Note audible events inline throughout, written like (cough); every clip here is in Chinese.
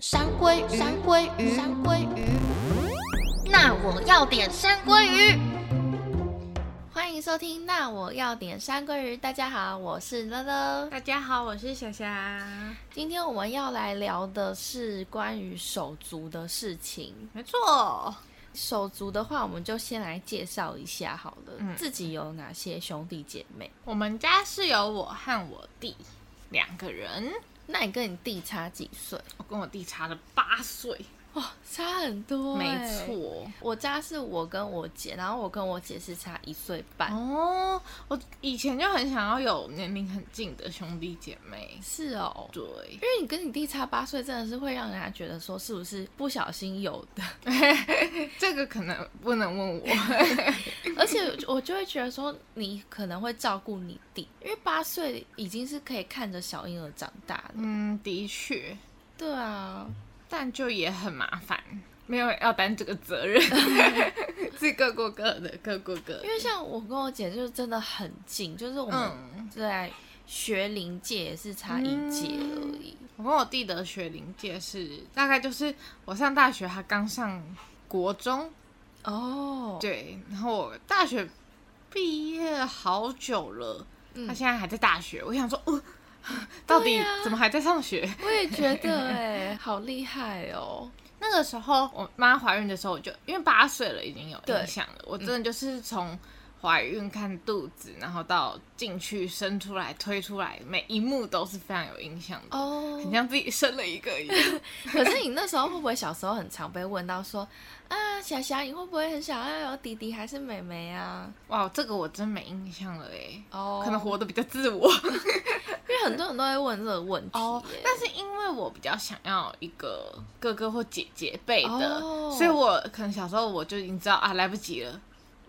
山鲑鱼，山鲑鱼，山鲑鱼。那我要点山鲑鱼。欢迎收听《那我要点山鲑鱼》。大家好，我是乐乐。大家好，我是小霞。今天我们要来聊的是关于手足的事情。没错，手足的话，我们就先来介绍一下好了。嗯，自己有哪些兄弟姐妹？我们家是有我和我弟两个人。那你跟你弟差几岁？我跟我弟差了八岁。哇，差很多。没错，我家是我跟我姐，然后我跟我姐是差一岁半。哦，我以前就很想要有年龄很近的兄弟姐妹。是哦，对，因为你跟你弟差八岁，真的是会让人家觉得说是不是不小心有的。(laughs) 这个可能不能问我，(laughs) 而且我就会觉得说你可能会照顾你弟，因为八岁已经是可以看着小婴儿长大的。嗯，的确，对啊。但就也很麻烦，没有要担这个责任，(laughs) 是各过各的，各过各的。因为像我跟我姐就是真的很近，就是我们在学龄界也是差一届而已。嗯。我跟我弟的学龄界是大概就是我上大学，他刚上国中哦，对，然后我大学毕业好久了，嗯，他现在还在大学。我想说，哦。(laughs) 到底怎么还在上学？(laughs) 我也觉得哎，好厉害哦！那个时候我妈怀孕的时候，我就因为八岁了，已经有印象了。我真的就是从怀孕看肚子，然后到进去生出来推出来，每一幕都是非常有印象的哦，很像自己生了一个一样。(laughs) 可是你那时候会不会小时候很常被问到说？啊，霞霞，你会不会很想要有弟弟还是妹妹啊？哇，这个我真没印象了哎。哦，oh, 可能活得比较自我，(laughs) 因为很多人都会问这个问题。哦，oh, 但是因为我比较想要一个哥哥或姐姐辈的，oh. 所以我可能小时候我就已经知道啊，来不及了。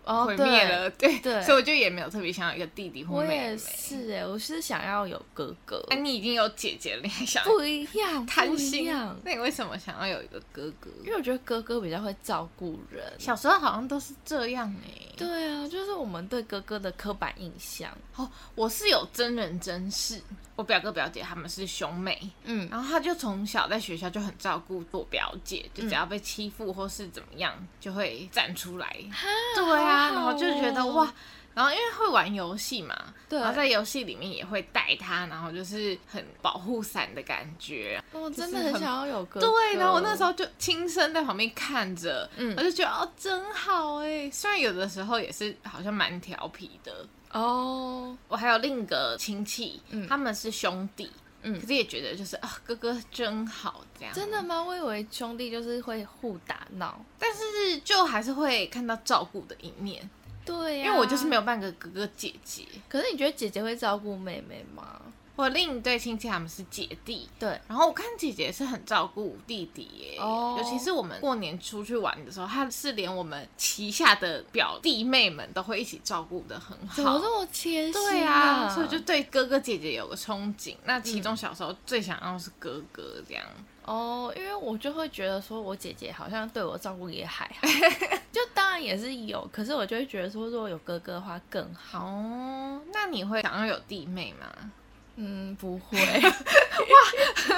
毁灭了，对对，所以我就也没有特别想要一个弟弟或妹妹。我也是哎，我是想要有哥哥。哎，你已经有姐姐了，你还想不一样，(laughs) 贪心。那你为什么想要有一个哥哥？因为我觉得哥哥比较会照顾人。小时候好像都是这样哎。对啊，就是我们对哥哥的刻板印象。哦，我是有真人真事。我表哥表姐他们是兄妹，嗯，然后他就从小在学校就很照顾我表姐，就只要被欺负或是怎么样，就会站出来。哈对啊，然后就觉得哇，然后因为会玩游戏嘛，对，然后在游戏里面也会带他，然后就是很保护伞的感觉。我真的很想要有哥哥。对，然后我那时候就亲身在旁边看着，嗯，我就觉得哦，真好哎。虽然有的时候也是好像蛮调皮的。哦，oh, 我还有另一个亲戚，嗯、他们是兄弟，嗯，可是也觉得就是啊，哥哥真好这样。真的吗？我以为兄弟就是会互打闹，但是就还是会看到照顾的一面。对呀、啊，因为我就是没有半个哥哥姐姐。可是你觉得姐姐会照顾妹妹吗？我另一对亲戚他们是姐弟，对，然后我看姐姐是很照顾弟弟耶，哦，尤其是我们过年出去玩的时候，她是连我们旗下的表弟妹们都会一起照顾的很好，怎么这么贴心？对啊，所以就对哥哥姐姐有个憧憬。那其中小时候最想要是哥哥这样。哦，因为我就会觉得说我姐姐好像对我照顾也还好，(laughs) 就当然也是有，可是我就会觉得说如果有哥哥的话更好。哦，那你会想要有弟妹吗？嗯，不会。(laughs) 哇，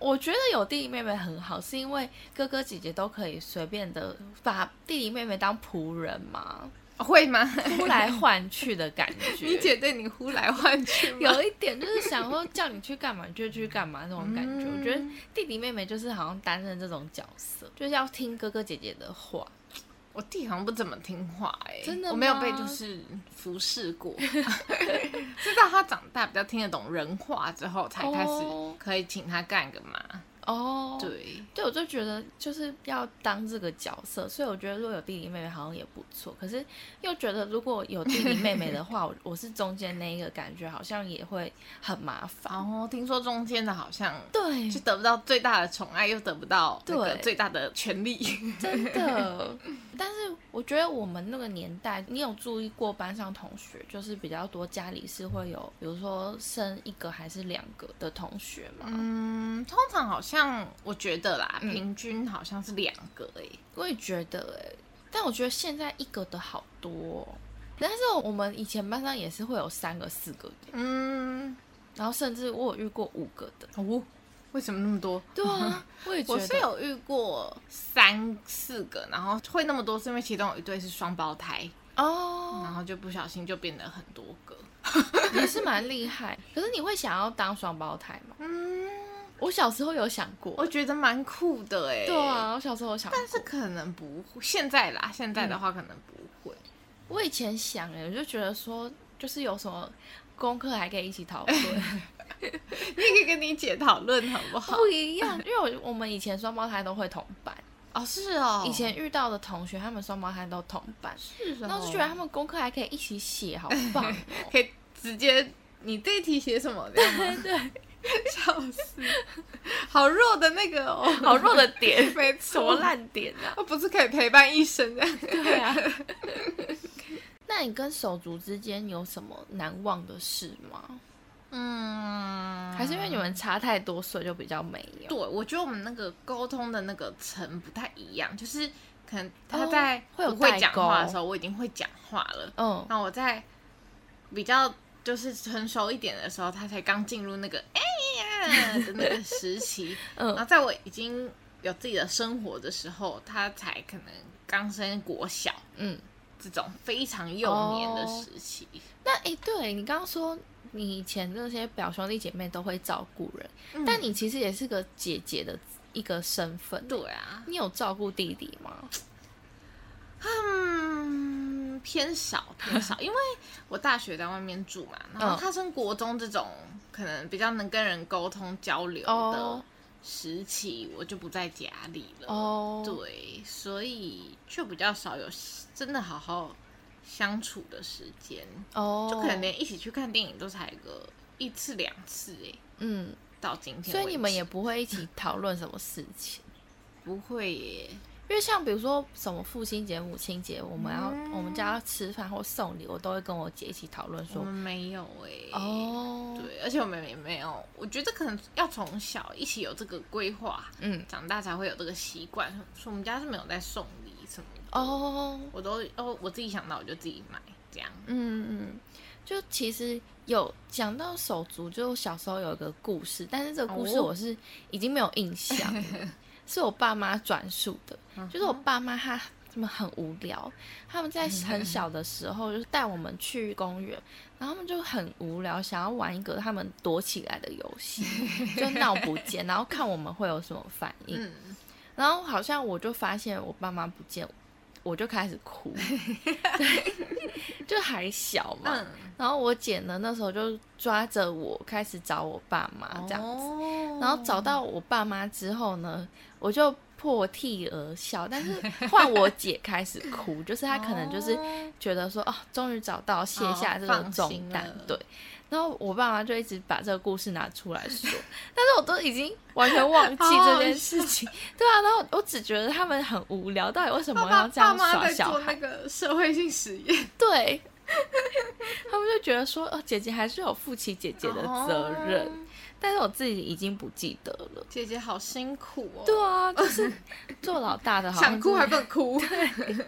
我觉得有弟弟妹妹很好，是因为哥哥姐姐都可以随便的把弟弟妹妹当仆人嘛？会吗？呼来唤去的感觉。你姐对你呼来唤去？有一点就是想说叫你去干嘛你就去干嘛那种感觉。嗯、我觉得弟弟妹妹就是好像担任这种角色，就是要听哥哥姐姐的话。我弟好像不怎么听话哎、欸，真的，我没有被就是服侍过，(laughs) (laughs) 直到他长大比较听得懂人话之后，才开始可以请他干个嘛。哦，oh, 对，对，我就觉得就是要当这个角色，所以我觉得如果有弟弟妹妹好像也不错。可是又觉得如果有弟弟妹妹的话，(laughs) 我我是中间那一个，感觉好像也会很麻烦。哦，听说中间的好像对，就得不到最大的宠爱，又得不到那个最大的权利，真的。(laughs) 但是我觉得我们那个年代，你有注意过班上同学，就是比较多家里是会有，比如说生一个还是两个的同学吗？嗯，通常好像我觉得啦，嗯、平均好像是两个诶、欸。我也觉得哎、欸，但我觉得现在一个的好多、喔，但是我们以前班上也是会有三个、四个的，嗯，然后甚至我有遇过五个的。哦，为什么那么多？对啊，(laughs) 我也觉得。我是有遇过三四个，然后会那么多，是因为其中有一对是双胞胎哦，然后就不小心就变得很多个，(laughs) 也是蛮厉害。可是你会想要当双胞胎吗？嗯，我小时候有想过，我觉得蛮酷的哎。对啊，我小时候有想过，但是可能不会。现在啦，现在的话可能不会。嗯、我以前想哎，我就觉得说，就是有什么功课还可以一起讨论。(laughs) 你也可以跟你姐讨论好不好？不一样，因为我我们以前双胞胎都会同班 (laughs) 哦，是哦。以前遇到的同学，他们双胞胎都同班，是哦。然后就觉得他们功课还可以一起写，好棒哦！(laughs) 可以直接你这一题写什么？对对，(laughs) 笑死，好弱的那个哦，好弱的点，(laughs) 没错，什么烂点啊？不是可以陪伴一生的？对啊。(laughs) 那你跟手足之间有什么难忘的事吗？嗯，还是因为你们差太多岁，就比较没有。对，我觉得我们那个沟通的那个层不太一样，就是可能他在会会讲话的时候，我已经会讲话了。嗯，那我在比较就是成熟一点的时候，他才刚进入那个哎呀的 (laughs) 那个时期。嗯，然后在我已经有自己的生活的时候，他才可能刚升国小。嗯，这种非常幼年的时期。哦、那哎、欸，对你刚刚说。你以前那些表兄弟姐妹都会照顾人，嗯、但你其实也是个姐姐的一个身份。对啊，你有照顾弟弟吗？嗯，偏少偏少，(laughs) 因为我大学在外面住嘛，然后他升国中这种可能比较能跟人沟通交流的时期，我就不在家里了。哦，对，所以就比较少有真的好好。相处的时间。哦，就可能连一起去看电影都才个一次两次哎，嗯，到今天，所以你们也不会一起讨论什么事情，不会耶，因为像比如说什么父亲节、母亲节，我们要、嗯、我们家要吃饭或送礼，我都会跟我姐一起讨论。说我们没有哎，哦，对，而且我们也没有，我觉得可能要从小一起有这个规划，嗯，长大才会有这个习惯。说我们家是没有在送礼什么的。哦，我都哦，我自己想到我就自己买这样。嗯嗯，就其实有讲到手足，就小时候有一个故事，但是这个故事我是已经没有印象，哦、是我爸妈转述的。就是我爸妈他他们很无聊，他们在很小的时候就是带我们去公园，然后他们就很无聊，想要玩一个他们躲起来的游戏，就 (laughs) 闹不见，然后看我们会有什么反应。嗯、然后好像我就发现我爸妈不见。我就开始哭，(laughs) 对，就还小嘛。嗯、然后我姐呢，那时候就抓着我开始找我爸妈这样子。哦、然后找到我爸妈之后呢，我就破涕而笑。但是换我姐开始哭，就是她可能就是觉得说，哦，终于找到卸下这个重担，哦、对。然后我爸妈就一直把这个故事拿出来说，但是我都已经完全忘记这件事情，(laughs) 对啊，然后我只觉得他们很无聊，到底为什么要这样耍小孩？爸妈在做那个社会性实验，(laughs) 对，他们就觉得说，哦，姐姐还是有负起姐姐的责任，哦、但是我自己已经不记得了。姐姐好辛苦哦，对啊，就是做老大的好像，想哭还不能哭。(laughs) 对，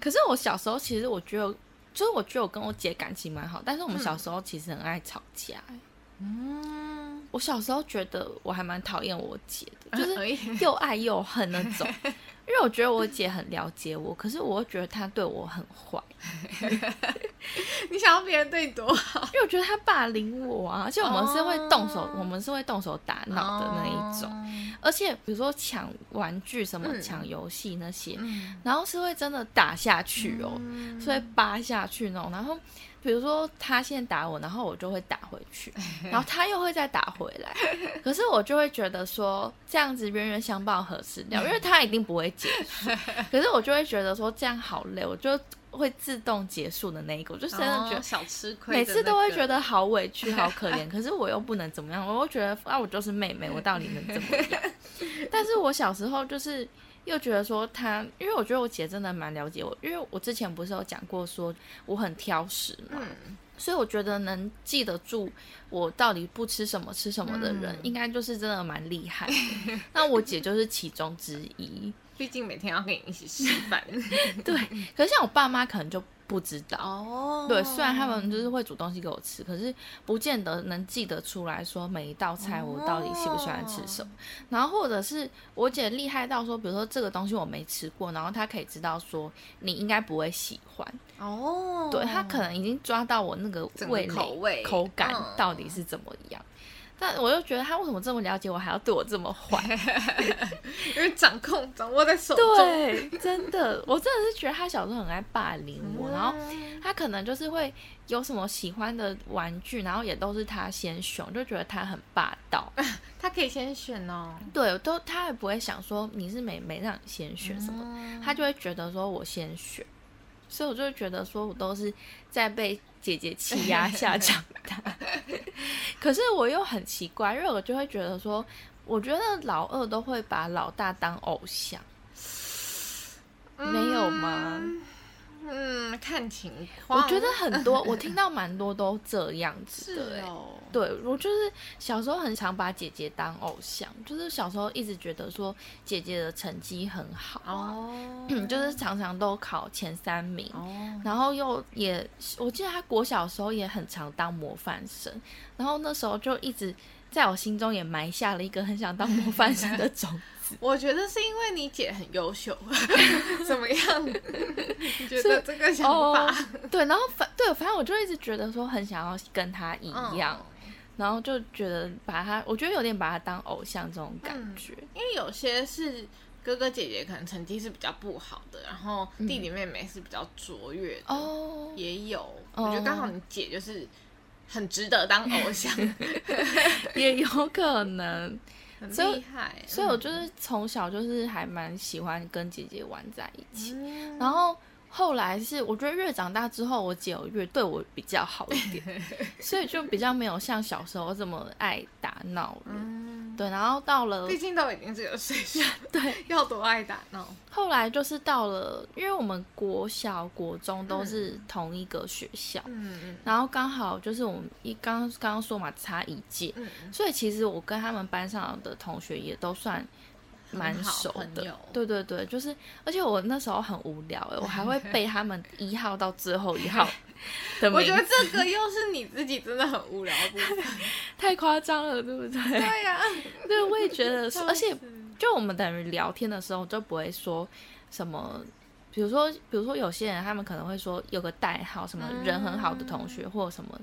可是我小时候其实我觉得。就是我觉得我跟我姐感情蛮好，但是我们小时候其实很爱吵架。嗯，我小时候觉得我还蛮讨厌我姐的，(laughs) 就是又爱又恨那种。(laughs) 因为我觉得我姐很了解我，可是我又觉得她对我很坏。(laughs) 你想要别人对你多好？因为我觉得她霸凌我啊，而且我们是会动手，我们是会动手打闹的那一种。而且比如说抢玩具、什么抢游戏那些，然后是会真的打下去哦，是会扒下去那种。然后比如说他先打我，然后我就会打回去，(laughs) 然后他又会再打回来。可是我就会觉得说这样子冤冤相报何时了，(laughs) 因为他一定不会。结束，可是我就会觉得说这样好累，我就会自动结束的那一个，我就真的觉得小吃亏，每次都会觉得好委屈、好可怜。(laughs) 可是我又不能怎么样，我又觉得啊，我就是妹妹，我到底能怎么样？但是我小时候就是又觉得说她，因为我觉得我姐真的蛮了解我，因为我之前不是有讲过说我很挑食嘛。嗯所以我觉得能记得住我到底不吃什么吃什么的人，嗯、应该就是真的蛮厉害的。(laughs) 那我姐就是其中之一，毕竟每天要跟你一起吃饭。对，可是像我爸妈可能就不知道哦。对，虽然他们就是会煮东西给我吃，可是不见得能记得出来说每一道菜我到底喜不喜欢吃什么。然后或者是我姐厉害到说，比如说这个东西我没吃过，然后她可以知道说你应该不会喜欢哦。对，她可能已经抓到我那个味口味口感到底是怎么样。但我又觉得他为什么这么了解我，还要对我这么坏？(laughs) 因为掌控掌握在手中。对，真的，我真的是觉得他小时候很爱霸凌我，嗯、然后他可能就是会有什么喜欢的玩具，然后也都是他先选，就觉得他很霸道。(laughs) 他可以先选哦。对，都他也不会想说你是没没让你先选什么，嗯、他就会觉得说我先选，所以我就会觉得说我都是在被。姐姐欺压 (laughs) 下长大，可是我又很奇怪，因为我就会觉得说，我觉得老二都会把老大当偶像，嗯、没有吗？嗯，看情况。我觉得很多，(laughs) 我听到蛮多都这样子的。哦、对，我就是小时候很常把姐姐当偶像，就是小时候一直觉得说姐姐的成绩很好，哦，(clears throat) 就是常常都考前三名，哦，然后又也，我记得她国小时候也很常当模范生，然后那时候就一直在我心中也埋下了一个很想当模范生的种。(laughs) 我觉得是因为你姐很优秀，(laughs) 怎么样？(laughs) 你觉得这个想法？哦、对，然后反对，反正我就一直觉得说很想要跟她一样，嗯、然后就觉得把她，我觉得有点把她当偶像这种感觉。嗯、因为有些是哥哥姐姐可能成绩是比较不好的，然后弟弟妹妹是比较卓越的，也有。哦、我觉得刚好你姐就是很值得当偶像，(laughs) 也有可能。很厉害，所以，所以我就是从小就是还蛮喜欢跟姐姐玩在一起，嗯、然后后来是我觉得越长大之后，我姐有越对我比较好一点，(laughs) 所以就比较没有像小时候这么爱打闹了。嗯对，然后到了，毕竟都已经是有岁数，(laughs) 对，要多爱打闹。后来就是到了，因为我们国小、国中都是同一个学校，嗯嗯，然后刚好就是我们一刚刚刚说嘛，差一届，嗯嗯，所以其实我跟他们班上的同学也都算蛮熟的，对对对，就是，而且我那时候很无聊哎，我还 (laughs) 会背他们一号到最后一号。(laughs) 我觉得这个又是你自己真的很无聊的部分，(laughs) 太夸张了，对不对？对呀、啊，(laughs) 对，我也觉得是，而且就我们等于聊天的时候就不会说什么，比如说，比如说有些人他们可能会说有个代号，什么人很好的同学或者什么。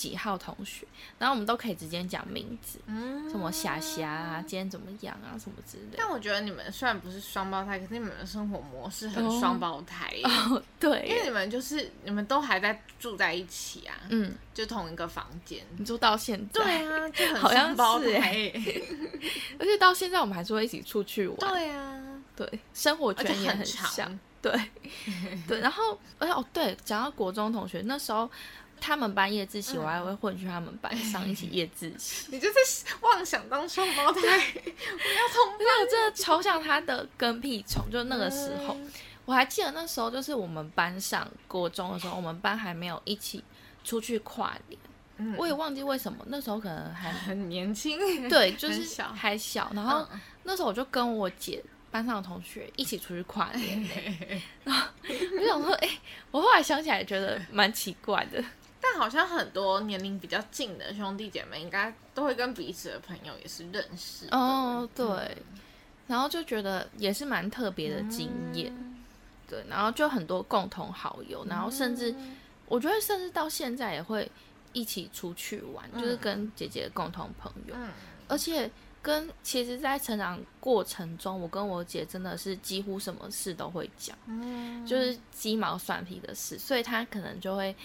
几号同学，然后我们都可以直接讲名字，嗯，什么霞霞啊，今天怎么样啊，什么之类的。但我觉得你们虽然不是双胞胎，可是你们的生活模式很双胞胎哦，哦，对，因为你们就是你们都还在住在一起啊，嗯，就同一个房间，你住到现在，对啊，就很 (laughs) 双胞胎，(laughs) 而且到现在我们还是会一起出去玩，对啊，对，生活圈也很像，对，(laughs) 对，然后，而且哦，对，讲到国中同学那时候。他们班夜自习，我还会混去他们班上一起夜自习。(laughs) 你就是妄想当双胞胎，我要同班。我真的超像他的跟屁虫，就那个时候，嗯、我还记得那时候就是我们班上国中的时候，我们班还没有一起出去跨年。嗯、我也忘记为什么，那时候可能还 (laughs) 很年轻，对，就是还小。然后那时候我就跟我姐班上的同学一起出去跨年，(laughs) 然后我想说，哎、欸，我后来想起来觉得蛮奇怪的。但好像很多年龄比较近的兄弟姐妹，应该都会跟彼此的朋友也是认识哦。对，嗯、然后就觉得也是蛮特别的经验。嗯、对，然后就很多共同好友，然后甚至、嗯、我觉得甚至到现在也会一起出去玩，嗯、就是跟姐姐的共同朋友。嗯、而且跟其实，在成长过程中，我跟我姐真的是几乎什么事都会讲，嗯、就是鸡毛蒜皮的事，所以她可能就会。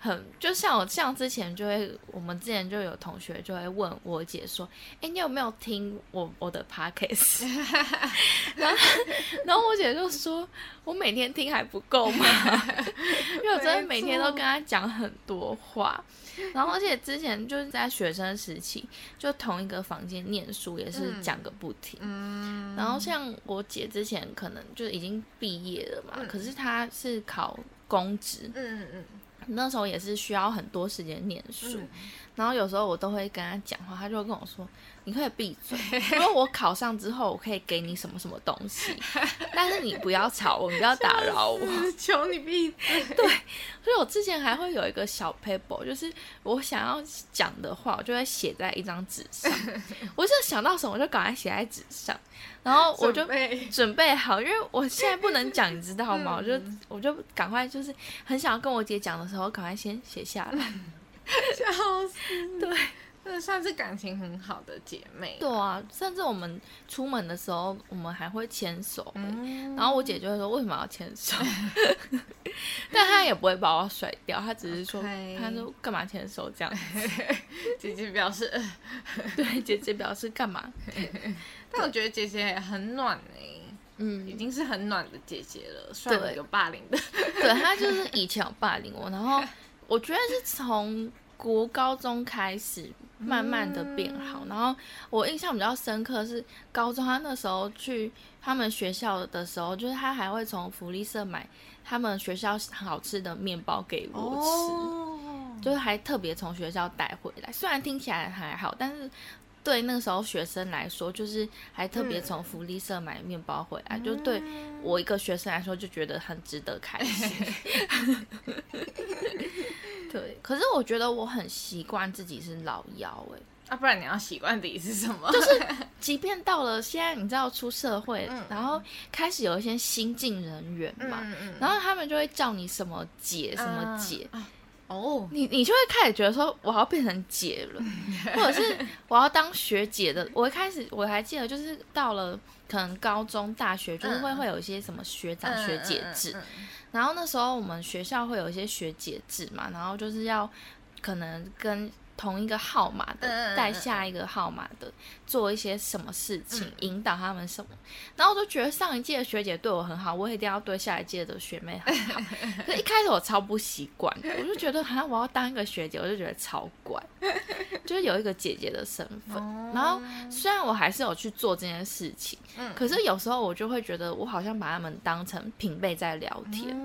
很就像我像之前就会，我们之前就有同学就会问我姐说：“哎、欸，你有没有听我我的 podcast？” (laughs) 然后然后我姐就说：“我每天听还不够吗？因为我真的每天都跟她讲很多话。然后而且之前就是在学生时期，就同一个房间念书也是讲个不停。嗯、然后像我姐之前可能就已经毕业了嘛，嗯、可是她是考公职。嗯嗯嗯。那时候也是需要很多时间念书，然后有时候我都会跟他讲话，他就会跟我说：“你可以闭嘴，(laughs) 因为我考上之后，我可以给你什么什么东西，(laughs) 但是你不要吵我，你不要打扰我，求你闭嘴。”对，所以我之前还会有一个小 paper，就是我想要讲的话，我就会写在一张纸上，(laughs) 我就想到什么我就赶快写在纸上。然后我就准备好，因为我现在不能讲，你知道吗？我就我就赶快，就是很想要跟我姐讲的时候，赶快先写下来。(laughs) 笑死！对，那算是感情很好的姐妹。对啊，甚至我们出门的时候，我们还会牵手。嗯然后我姐就会说：“为什么要牵手？” (laughs) 但她也不会把我甩掉，她只是说：“她说干嘛牵手这样子？” (laughs) 姐姐表示：“对，姐姐表示干嘛？”但我觉得姐姐也很暖哎、欸，嗯，已经是很暖的姐姐了，算有霸凌的。对，她就是以前有霸凌我，然后我觉得是从国高中开始慢慢的变好，嗯、然后我印象比较深刻是高中，他那时候去他们学校的时候，就是他还会从福利社买他们学校好吃的面包给我吃，哦、就是还特别从学校带回来，虽然听起来还好，但是。对那个时候学生来说，就是还特别从福利社买面包回来，嗯、就对我一个学生来说，就觉得很值得开心。(laughs) 对，可是我觉得我很习惯自己是老幺哎，啊，不然你要习惯自己是什么？就是 (laughs) 即便到了现在，你知道出社会，嗯、然后开始有一些新进人员嘛，然后他们就会叫你什么姐什么姐。嗯哦，oh. 你你就会开始觉得说，我要变成姐了，或者是我要当学姐的。(laughs) 我一开始我还记得，就是到了可能高中、大学，就是会会有一些什么学长学姐制。然后那时候我们学校会有一些学姐制嘛，然后就是要可能跟。同一个号码的带下一个号码的做一些什么事情，引导他们什么，然后我就觉得上一届的学姐对我很好，我一定要对下一届的学妹很好。(laughs) 可一开始我超不习惯，我就觉得好像我要当一个学姐，我就觉得超怪，就是有一个姐姐的身份。然后虽然我还是有去做这件事情，可是有时候我就会觉得我好像把他们当成平辈在聊天，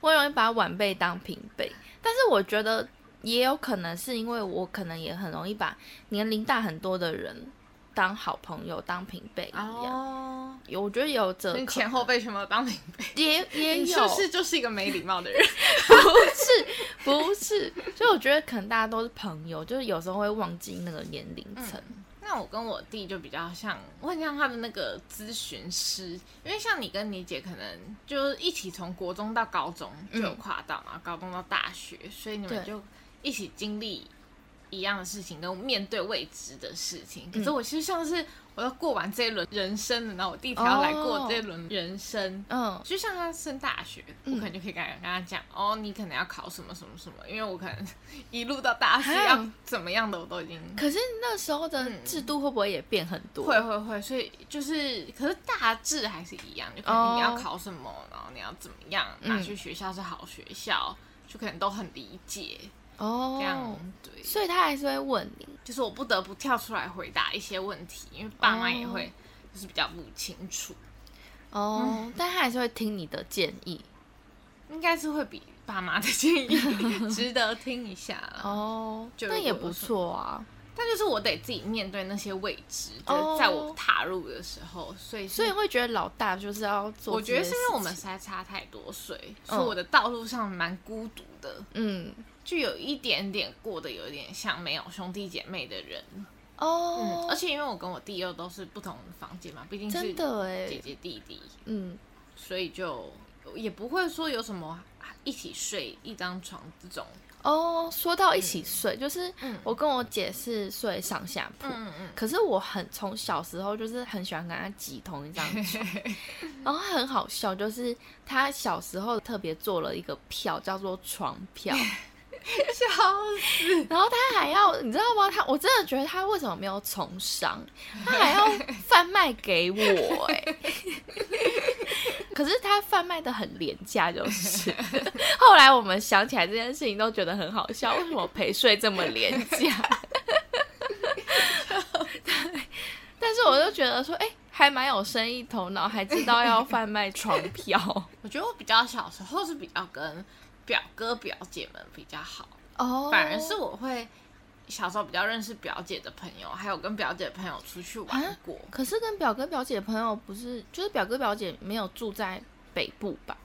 我容易把晚辈当平辈，但是我觉得。也有可能是因为我可能也很容易把年龄大很多的人当好朋友、当平辈一样。哦，我觉得有这前后辈全部当平辈，(laughs) 也也有。你是不是就是一个没礼貌的人？(laughs) 不是，不是。所以我觉得可能大家都是朋友，就是有时候会忘记那个年龄层。嗯，那我跟我弟就比较像，我很像他的那个咨询师，因为像你跟你姐可能就一起从国中到高中就有跨到嘛，嗯，高中到大学，所以你们就。一起经历一样的事情，跟面对未知的事情。可是我其实像是我要过完这一轮人生的，然后我弟才要来过这一轮人生。嗯，就像他升大学，我可能就可以跟他跟他讲，哦，你可能要考什么什么什么，因为我可能一路到大学要怎么样的，我都已经。可是那时候的制度会不会也变很多？会会会，所以就是，可是大致还是一样，就可能你要考什么，然后你要怎么样，哪去学校是好学校，就可能都很理解。哦，这样对，所以他还是会问你，就是我不得不跳出来回答一些问题，因为爸妈也会就是比较不清楚。哦，嗯、但他还是会听你的建议，应该是会比爸妈的建议 (laughs) 值得听一下哦。那也不错啊，但就是我得自己面对那些未知，就是在我踏入的时候，所以所以会觉得老大就是要做。我觉得是因为我们实在差太多岁，所以我的道路上蛮孤独的。嗯。就有一点点过得有点像没有兄弟姐妹的人。哦、oh. 嗯，而且因为我跟我弟又都是不同房间嘛，毕竟是姐姐弟弟，嗯，所以就也不会说有什么一起睡一张床这种。哦。Oh, 说到一起睡，嗯、就是我跟我姐是睡上下铺，嗯嗯，可是我很从小时候就是很喜欢跟她挤同一张床，(laughs) 然后很好笑，就是她小时候特别做了一个票，叫做床票。(laughs) (laughs) (laughs) 笑死！然后他还要，你知道吗？他我真的觉得他为什么没有从商？他还要 (laughs) 贩卖给我哎、欸！可是他贩卖的很廉价，就是。(laughs) 后来我们想起来这件事情，都觉得很好笑。为什么陪睡这么廉价？但是我就觉得说，哎、欸，还蛮有生意头脑，还知道要贩卖床票。我觉得我比较小时候是比较跟。表哥表姐们比较好哦，反而是我会小时候比较认识表姐的朋友，还有跟表姐的朋友出去玩过。可是跟表哥表姐的朋友不是，就是表哥表姐没有住在北部吧？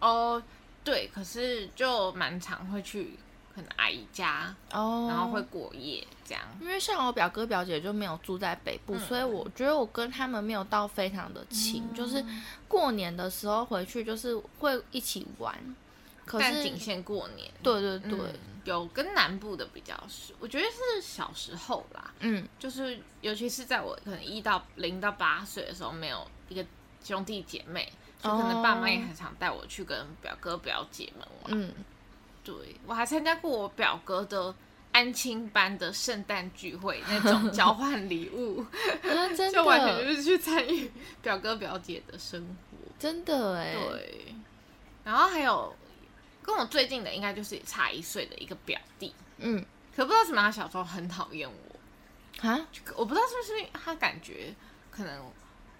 哦，对，可是就蛮常会去。可能阿姨家哦，oh, 然后会过夜这样。因为像我表哥表姐就没有住在北部，嗯、所以我觉得我跟他们没有到非常的亲。嗯、就是过年的时候回去，就是会一起玩。可是但仅限过年。对对对、嗯，有跟南部的比较少。我觉得是小时候啦，嗯，就是尤其是在我可能一到零到八岁的时候，没有一个兄弟姐妹，就可能爸妈也很常带我去跟表哥表姐们玩。嗯。对，我还参加过我表哥的安亲班的圣诞聚会，那种 (laughs) 交换礼物，啊、真的 (laughs) 就完全就是去参与表哥表姐的生活，真的哎。对，然后还有跟我最近的，应该就是差一岁的一个表弟，嗯，可不知道为什么他小时候很讨厌我啊，我不知道是不是他感觉可能。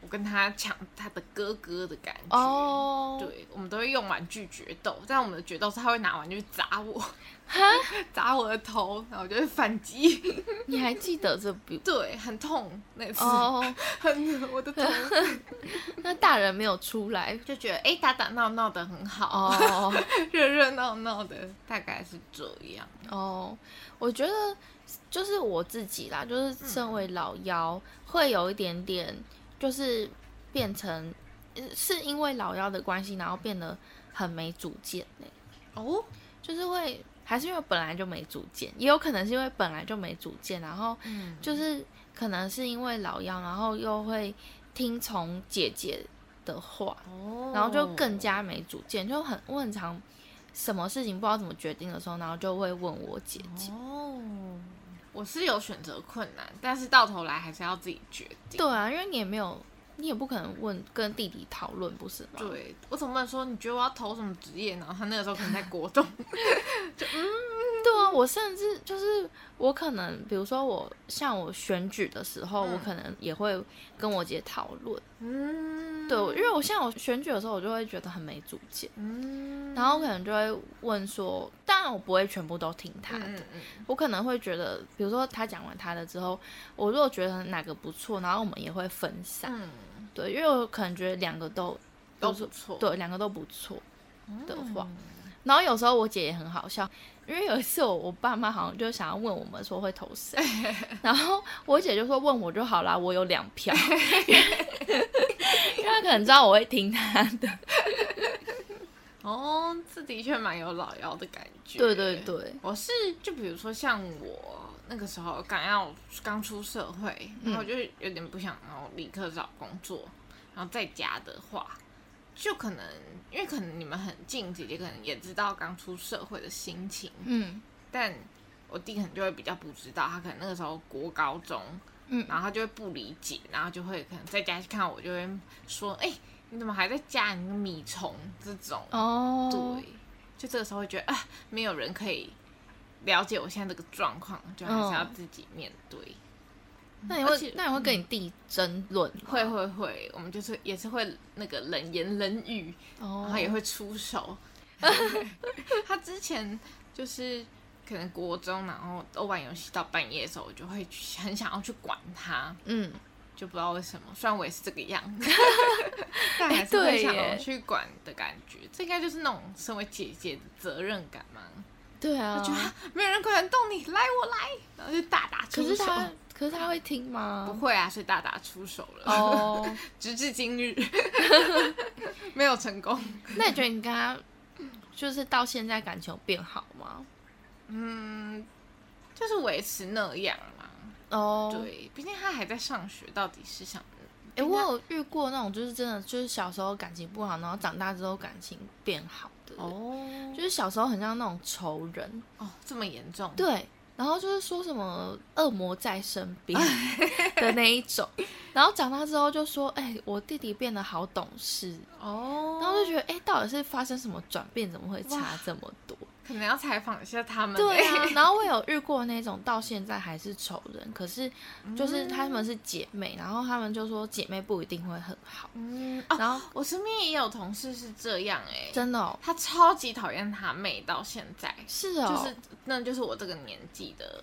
我跟他抢他的哥哥的感觉，oh. 对，我们都会用玩具决斗，但我们的决斗是他会拿玩具砸我，(laughs) 砸我的头，然后我就会反击。(laughs) 你还记得这部？(laughs) 对，很痛那次，oh. 很我的头。那大人没有出来，就觉得哎、欸，打打闹闹的很好，哦，热热闹闹的，大概是这样。哦，oh. 我觉得就是我自己啦，就是身为老幺，嗯、会有一点点。就是变成，是因为老幺的关系，然后变得很没主见呢。哦，就是会，还是因为本来就没主见，也有可能是因为本来就没主见，然后就是可能是因为老幺，然后又会听从姐姐的话，哦，然后就更加没主见，就很我很常什么事情不知道怎么决定的时候，然后就会问我姐姐。哦。我是有选择困难，但是到头来还是要自己决定。对啊，因为你也没有，你也不可能问跟弟弟讨论，不是吗？对，我总不能说你觉得我要投什么职业，然后他那个时候可能在国中，(laughs) 就嗯。对啊，我甚至就是我可能，比如说我像我选举的时候，嗯、我可能也会跟我姐讨论。嗯，对，因为我像我选举的时候，我就会觉得很没主见。嗯，然后我可能就会问说，当然我不会全部都听他的，嗯嗯、我可能会觉得，比如说他讲完他的之后，我如果觉得哪个不错，然后我们也会分散。嗯、对，因为我可能觉得两个都都不错，对，两个都不错的话，嗯、然后有时候我姐也很好笑。因为有一次我我爸妈好像就想要问我们说会投谁，(laughs) 然后我姐就说问我就好啦，我有两票，(laughs) 因为她可能知道我会听她的。哦，这的确蛮有老妖的感觉。对对对，我是就比如说像我那个时候刚要刚出社会，然后就有点不想然后立刻找工作，然后在家的话。就可能，因为可能你们很近，姐姐可能也知道刚出社会的心情，嗯，但我弟可能就会比较不知道，他可能那个时候国高中，嗯，然后他就会不理解，然后就会可能在家看我，就会说，哎、欸，你怎么还在家？你米虫。这种，哦，对，就这个时候会觉得啊，没有人可以了解我现在这个状况，就还是要自己面对。哦那你会，那你会跟你弟争论？会会会，我们就是也是会那个冷言冷语，哦、然后也会出手。(laughs) 他之前就是可能国中，然后都玩游戏到半夜的时候，我就会很想要去管他。嗯，就不知道为什么，虽然我也是这个样子，(laughs) 但还是会想要去管的感觉。这应该就是那种身为姐姐的责任感嘛。对啊，觉得没有人管得动你，来我来，然后就大打出手。可是他会听吗？不会啊，所以大打出手了。哦，(laughs) 直至今日 (laughs) 没有成功。那你觉得你跟他就是到现在感情有变好吗？嗯，就是维持那样嘛。哦，对，毕竟他还在上学，到底是想……哎、欸，我有遇过那种，就是真的，就是小时候感情不好，然后长大之后感情变好的。哦，就是小时候很像那种仇人。哦，这么严重？对。然后就是说什么恶魔在身边的那一种，(laughs) 然后长大之后就说：“哎、欸，我弟弟变得好懂事哦。”然后就觉得：“哎、欸，到底是发生什么转变？怎么会差这么多？”可能要采访一下他们。对啊，(laughs) 然后我有遇过那种到现在还是仇人，可是就是他们是姐妹，然后他们就说姐妹不一定会很好。嗯，然后我身边也有同事是这样哎，真的，哦，他超级讨厌他妹，到现在是哦，就是那就是我这个年纪的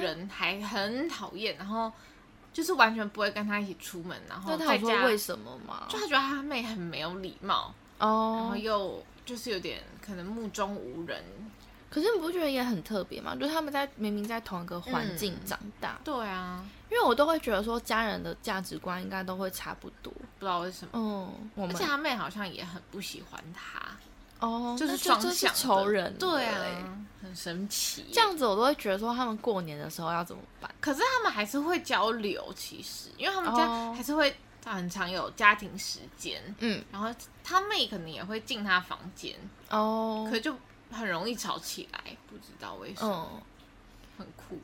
人还很讨厌，然后。就是完全不会跟他一起出门，然后在家为什么嘛？就他觉得他妹很没有礼貌哦，然后又就是有点可能目中无人。可是你不觉得也很特别吗？就是他们在明明在同一个环境长大，嗯，对啊，因为我都会觉得说家人的价值观应该都会差不多，不知道为什么。嗯，而且他妹好像也很不喜欢他。哦，就是双向仇人，对啊，很神奇。这样子我都会觉得说，他们过年的时候要怎么办？可是他们还是会交流，其实，因为他们家还是会很常有家庭时间。嗯，然后他妹可能也会进他房间哦，可就很容易吵起来，不知道为什么。嗯，很酷。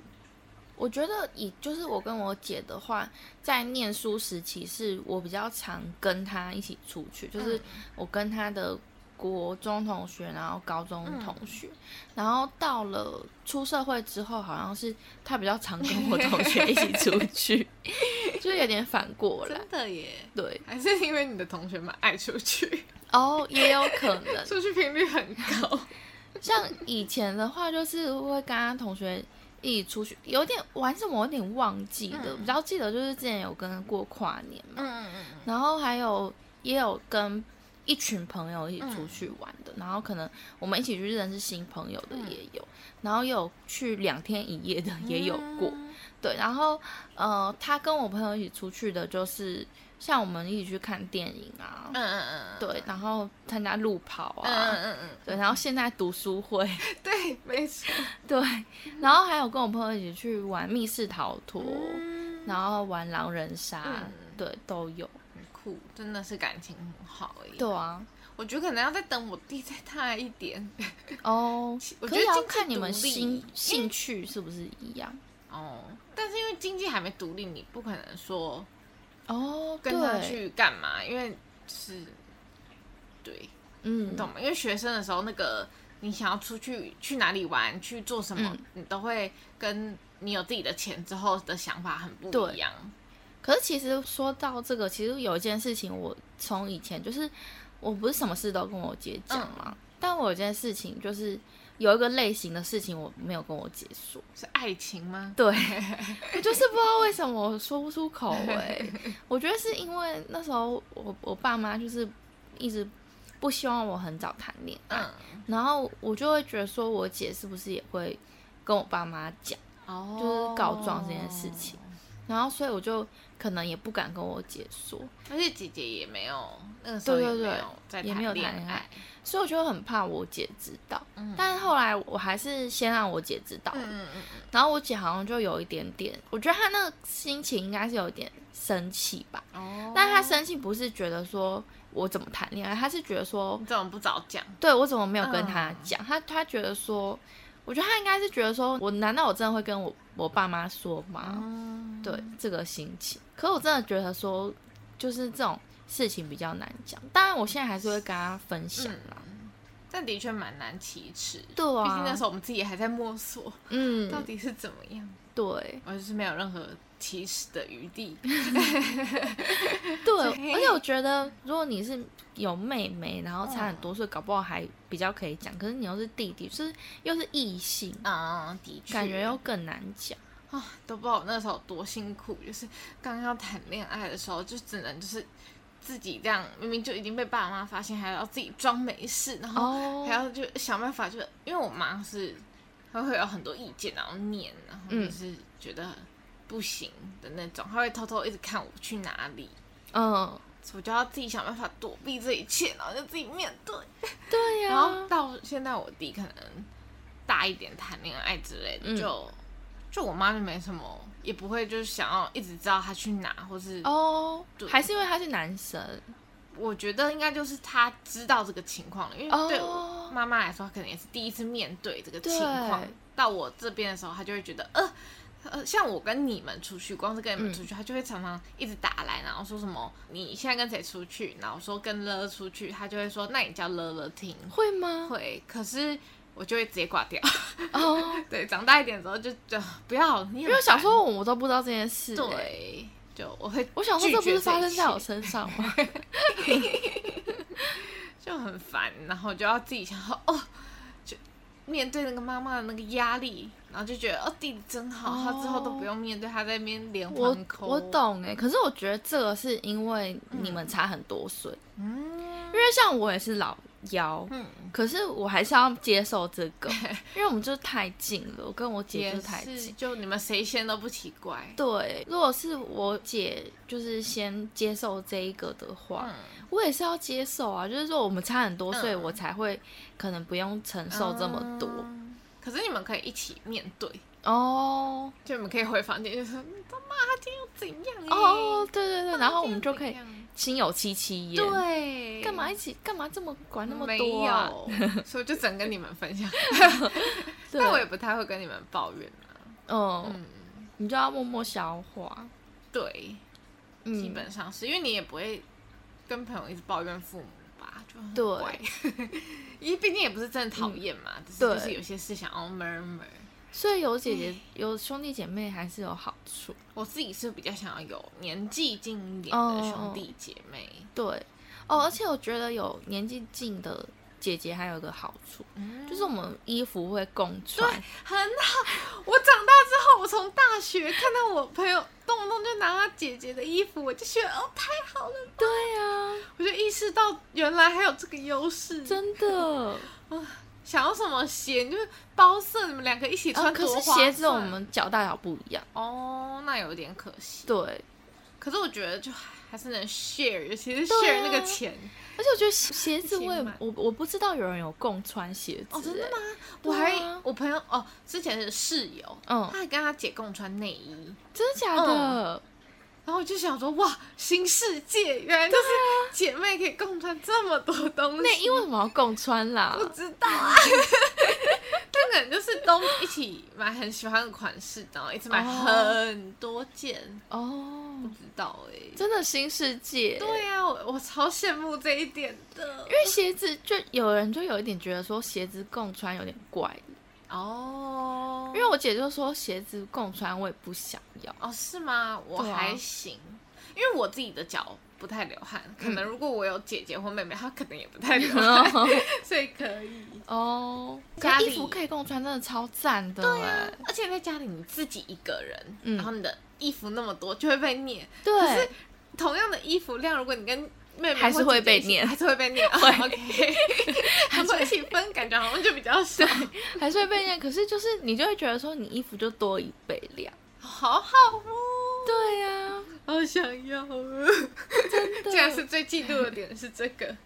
我觉得以就是我跟我姐的话，在念书时期是我比较常跟她一起出去，就是我跟她的。国中同学，然后高中同学，嗯、然后到了出社会之后，好像是他比较常跟我同学一起出去，(laughs) 就有点反过来。真的耶？对，还是因为你的同学们爱出去？哦，也有可能，(laughs) 出去频率很高。像以前的话，就是会跟他同学一起出去，有点玩什么，有点忘记的。嗯、比较记得就是之前有跟过跨年嘛，嗯嗯，然后还有也有跟。一群朋友一起出去玩的，嗯、然后可能我们一起去认识新朋友的也有，嗯、然后有去两天一夜的也有过，嗯、对，然后呃，他跟我朋友一起出去的，就是像我们一起去看电影啊，嗯嗯嗯，对，然后参加路跑啊，嗯嗯嗯，对，然后现在读书会，(laughs) 对，没错，对，然后还有跟我朋友一起去玩密室逃脱，嗯、然后玩狼人杀，嗯、对，都有。真的是感情很好哎。对啊，我觉得可能要再等我弟再大一点哦。(laughs) 我觉得要看你们兴兴趣是不是一样哦。但是因为经济还没独立，你不可能说哦跟他去干嘛？因为是，对，嗯，你懂吗？因为学生的时候，那个你想要出去去哪里玩，去做什么，你都会跟你有自己的钱之后的想法很不一样。可是其实说到这个，其实有一件事情，我从以前就是，我不是什么事都跟我姐讲嘛。嗯、但我有件事情，就是有一个类型的事情，我没有跟我姐说，是爱情吗？对，我 (laughs) 就是不知道为什么我说不出口哎、欸。(laughs) 我觉得是因为那时候我我爸妈就是一直不希望我很早谈恋爱，嗯、然后我就会觉得说，我姐是不是也会跟我爸妈讲，哦、就是告状这件事情。然后所以我就。可能也不敢跟我姐说，而且姐姐也没有那个时候也没有在谈恋爱，也没有谈恋爱，所以我就很怕我姐知道。嗯、但是后来我还是先让我姐知道，嗯嗯嗯，然后我姐好像就有一点点，我觉得她那个心情应该是有点生气吧。哦，但她生气不是觉得说我怎么谈恋爱，她是觉得说你怎么不早讲？对，我怎么没有跟她讲？她她、嗯、觉得说，我觉得他应该是觉得说我难道我真的会跟我我爸妈说吗？嗯、对，这个心情。可我真的觉得说，就是这种事情比较难讲。当然，我现在还是会跟他分享啦。嗯、但的确蛮难启齿。对啊，毕竟那时候我们自己还在摸索，嗯，到底是怎么样？对，我就是没有任何启齿的余地。对，(laughs) 而且我觉得，如果你是有妹妹，然后差很多岁，搞不好还比较可以讲。可是你又是弟弟，就是又是异性啊，的确，感觉又更难讲。啊，都不知道我那时候多辛苦，就是刚刚要谈恋爱的时候，就只能就是自己这样，明明就已经被爸妈发现，还要自己装没事，然后还要就想办法，就因为我妈是，她会有很多意见，然后念，然后就是觉得不行的那种，他会偷偷一直看我去哪里，嗯，我就要自己想办法躲避这一切，然后就自己面对，对呀、啊，然后到现在我弟可能大一点谈恋爱之类的，嗯、就。就我妈就没什么，也不会就是想要一直知道他去哪，或是哦，还是因为他是男生。我觉得应该就是他知道这个情况了，因为对我妈妈来说，可能也是第一次面对这个情况。到我这边的时候，他就会觉得，呃呃，像我跟你们出去，光是跟你们出去，嗯、他就会常常一直打来，然后说什么你现在跟谁出去，然后说跟乐乐出去，他就会说那你叫乐乐听，会吗？会。可是我就会直接挂掉。哦，(laughs) 对，长大一点之后就就不要，因为小时候我都不知道这件事。对，就我会，我想说这不是发生在我身上吗？(laughs) 就很烦，然后就要自己想说哦，就面对那个妈妈的那个压力，然后就觉得哦，弟弟真好，哦、他之后都不用面对他在那边连环扣。我懂哎，可是我觉得这个是因为你们差很多岁，嗯，因为像我也是老。腰，嗯，可是我还是要接受这个，(laughs) 因为我们就是太近了，我跟我姐就太近，就你们谁先都不奇怪。对，如果是我姐就是先接受这一个的话，嗯、我也是要接受啊，就是说我们差很多岁，嗯、我才会可能不用承受这么多。嗯、可是你们可以一起面对哦，就你们可以回房间就说：“他妈，他今天又怎样？”哦，对对对，然后我们就可以。心有戚戚焉，对，干嘛一起？干嘛这么管那么多啊？(laughs) 所以就只能跟你们分享。(laughs) 但我也不太会跟你们抱怨哦，嗯，你就要默默消化。对，基本上是因为你也不会跟朋友一直抱怨父母吧？就很怪。(laughs) 因为毕竟也不是真的讨厌嘛，只是就是有些事想要 murmur。所以有姐姐、嗯、有兄弟姐妹还是有好处。我自己是比较想要有年纪近一点的兄弟姐妹。哦、对，哦，而且我觉得有年纪近的姐姐还有一个好处，嗯、就是我们衣服会共穿，很好。我长大之后，我从大学看到我朋友动不动就拿他姐姐的衣服，我就觉得哦，太好了。对啊，我就意识到原来还有这个优势，真的。(laughs) 想要什么鞋？就是包色，你们两个一起穿。可是鞋子我们脚大小不一样哦，那有点可惜。对，可是我觉得就还是能 share，尤其是 share 那个钱。而且我觉得鞋子我也我我不知道有人有共穿鞋子。哦，真的吗？我还我朋友哦，之前是室友，嗯，他还跟他姐共穿内衣，真的假的？然后我就想说，哇，新世界，原来就是姐妹可以共穿这么多东西。内衣为什么要共穿啦？不知道啊。但可能就是都一起买很喜欢的款式，然后一直买很多件。哦，不知道哎、欸，真的新世界。对呀、啊，我我超羡慕这一点的。因为鞋子，就有人就有一点觉得说鞋子共穿有点怪。哦，因为我姐就说鞋子共穿我也不想要哦，是吗？我还行，啊、因为我自己的脚不太流汗，可能如果我有姐姐或妹妹，她可能也不太流 (laughs) 汗，嗯、(laughs) 所以可以哦。家里衣服可以共穿，真的超赞的，对啊，而且在家里你自己一个人，嗯、然后你的衣服那么多就会被念，对。可是同样的衣服量，如果你跟妹妹还是会被念，还是会被念。(laughs) 会 OK，还会一起分，(laughs) 感觉好像就比较少。还是会被念，可是就是你就会觉得说，你衣服就多一倍量，(laughs) 好好哦。对呀、啊，好想要啊！真的，竟然是最嫉妒的点是这个。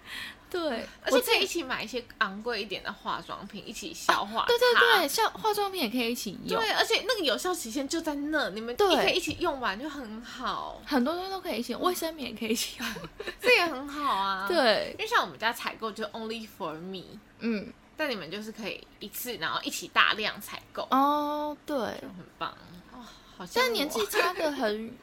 对，而且可以一起买一些昂贵一点的化妆品，一起消化。对对对，像化妆品也可以一起用。对，而且那个有效期限就在那，你们也可以一起用完就很好。很多东西都可以一起用，卫生棉也可以一起用，(laughs) 这也很好啊。(laughs) 对，因为像我们家采购就 only for me，嗯，但你们就是可以一次然后一起大量采购。哦，对，就很棒哦，好像。但年纪差的很，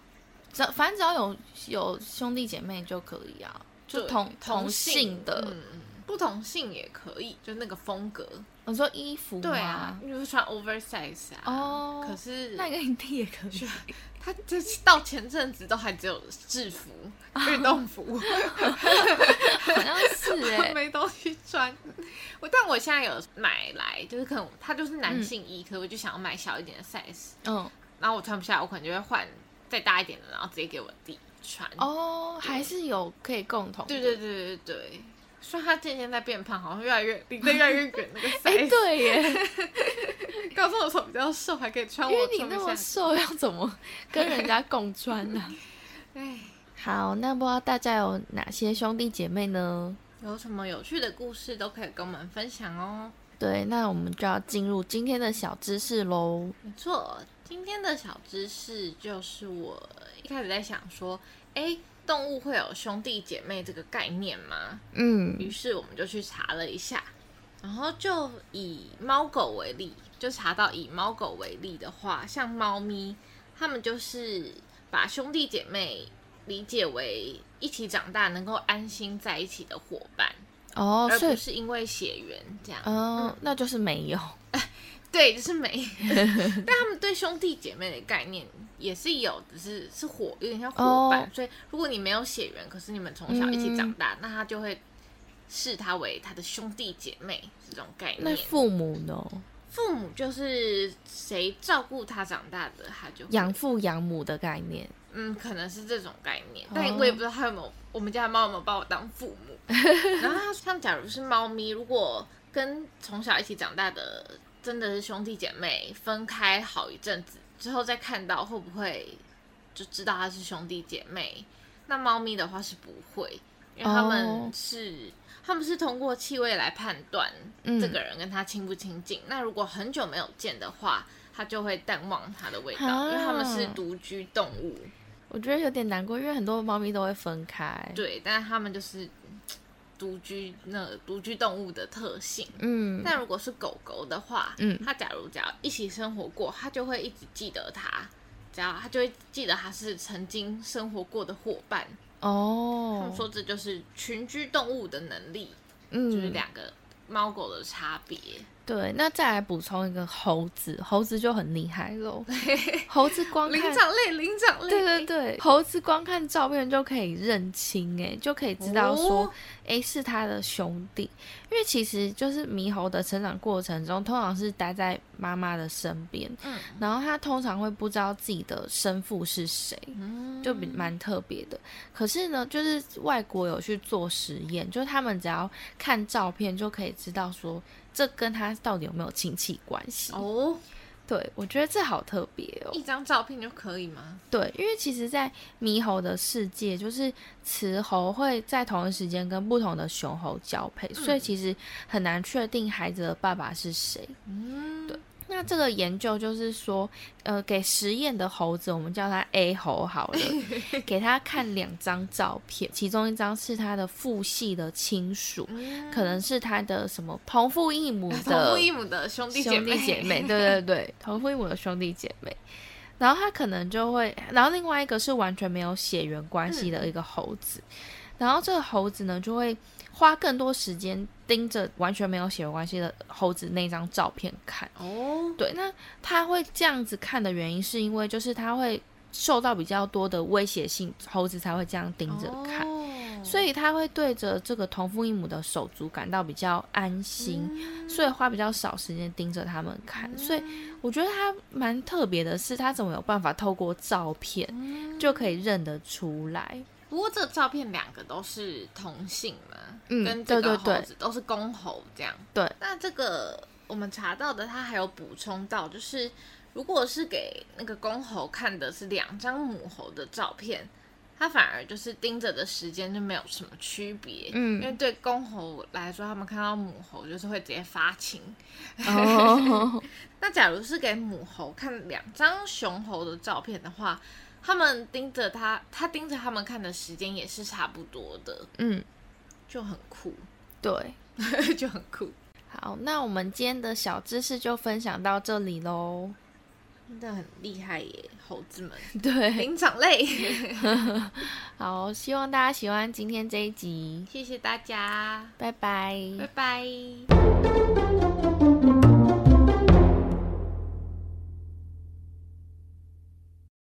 只要反正只要有有兄弟姐妹就可以啊。就同同性的，嗯，不同性也可以，就那个风格。我说衣服，对啊，你就是穿 oversize 啊。哦，可是那个你弟也可以。他这到前阵子都还只有制服、运动服，好像是哎，(laughs) 没东西穿。我但我现在有买来，就是可能他就是男性衣，可我就想要买小一点的 size。嗯，然后我穿不下，我可能就会换再大一点的，然后直接给我弟。穿哦，还是有可以共同。对对对对对，虽然他渐渐在变胖，好像越来越离得越来越远那个 (laughs) size。对耶，(laughs) 高中的时候比较瘦，还可以穿我。因为你那么瘦，要怎么跟人家共穿呢？(laughs) 哎，好，那不知道大家有哪些兄弟姐妹呢？有什么有趣的故事都可以跟我们分享哦。对，那我们就要进入今天的小知识喽。没错。今天的小知识就是我一开始在想说，诶，动物会有兄弟姐妹这个概念吗？嗯，于是我们就去查了一下，然后就以猫狗为例，就查到以猫狗为例的话，像猫咪，它们就是把兄弟姐妹理解为一起长大、能够安心在一起的伙伴。哦，而不是因为血缘这样。哦、嗯，那就是没有。对，就是没。(laughs) 但他们对兄弟姐妹的概念也是有，只是是伙，有点像伙伴。哦、所以如果你没有血缘，可是你们从小一起长大，嗯、那他就会视他为他的兄弟姐妹这种概念。那父母呢？父母就是谁照顾他长大的，他就养父养母的概念。嗯，可能是这种概念，但我也不知道他有没有，我们家的猫有没有把我当父母。(laughs) 然后他像假如是猫咪，如果跟从小一起长大的真的是兄弟姐妹分开好一阵子之后再看到，会不会就知道他是兄弟姐妹？那猫咪的话是不会，因为他们是、oh. 他们是通过气味来判断这个人跟他亲不亲近。嗯、那如果很久没有见的话，它就会淡忘它的味道，oh. 因为它们是独居动物。我觉得有点难过，因为很多猫咪都会分开。对，但是它们就是独居那独居动物的特性。嗯，但如果是狗狗的话，嗯，它假如只要一起生活过，它就会一直记得它，只要它就会记得它是曾经生活过的伙伴。哦，他们说这就是群居动物的能力，嗯，就是两个猫狗的差别。对，那再来补充一个猴子，猴子就很厉害喽。(laughs) 猴子光看灵长类，灵长类，对对对，猴子光看照片就可以认清，哎，就可以知道说，哎、哦，是他的兄弟。因为其实就是猕猴的成长过程中，通常是待在妈妈的身边，嗯，然后他通常会不知道自己的生父是谁，嗯，就比蛮特别的。可是呢，就是外国有去做实验，就是他们只要看照片就可以知道说。这跟他到底有没有亲戚关系？哦，对，我觉得这好特别哦。一张照片就可以吗？对，因为其实，在猕猴的世界，就是雌猴会在同一时间跟不同的雄猴交配，嗯、所以其实很难确定孩子的爸爸是谁。嗯，对。那这个研究就是说，呃，给实验的猴子，我们叫它 A 猴好了，(laughs) 给他看两张照片，其中一张是他的父系的亲属，嗯、可能是他的什么同父异母的同父异母的兄弟姐妹，对对对，同父异母的兄弟姐妹。然后他可能就会，然后另外一个是完全没有血缘关系的一个猴子，嗯、然后这个猴子呢就会。花更多时间盯着完全没有血缘关系的猴子那张照片看。哦，对，那他会这样子看的原因是因为就是他会受到比较多的威胁性，猴子才会这样盯着看，哦、所以他会对着这个同父异母的手足感到比较安心，嗯、所以花比较少时间盯着他们看，嗯、所以我觉得他蛮特别的是，他怎么有办法透过照片就可以认得出来。不过这照片两个都是同性嘛，嗯，跟这个猴子都是公猴这样。对，那这个我们查到的，他还有补充到，就是如果是给那个公猴看的是两张母猴的照片，他反而就是盯着的时间就没有什么区别。嗯，因为对公猴来说，他们看到母猴就是会直接发情。哦，(laughs) 那假如是给母猴看两张雄猴的照片的话。他们盯着他，他盯着他们看的时间也是差不多的，嗯，就很酷，对，(laughs) 就很酷。好，那我们今天的小知识就分享到这里喽，真的很厉害耶，猴子们，对，灵长类。(laughs) 好，希望大家喜欢今天这一集，谢谢大家，拜拜，拜拜。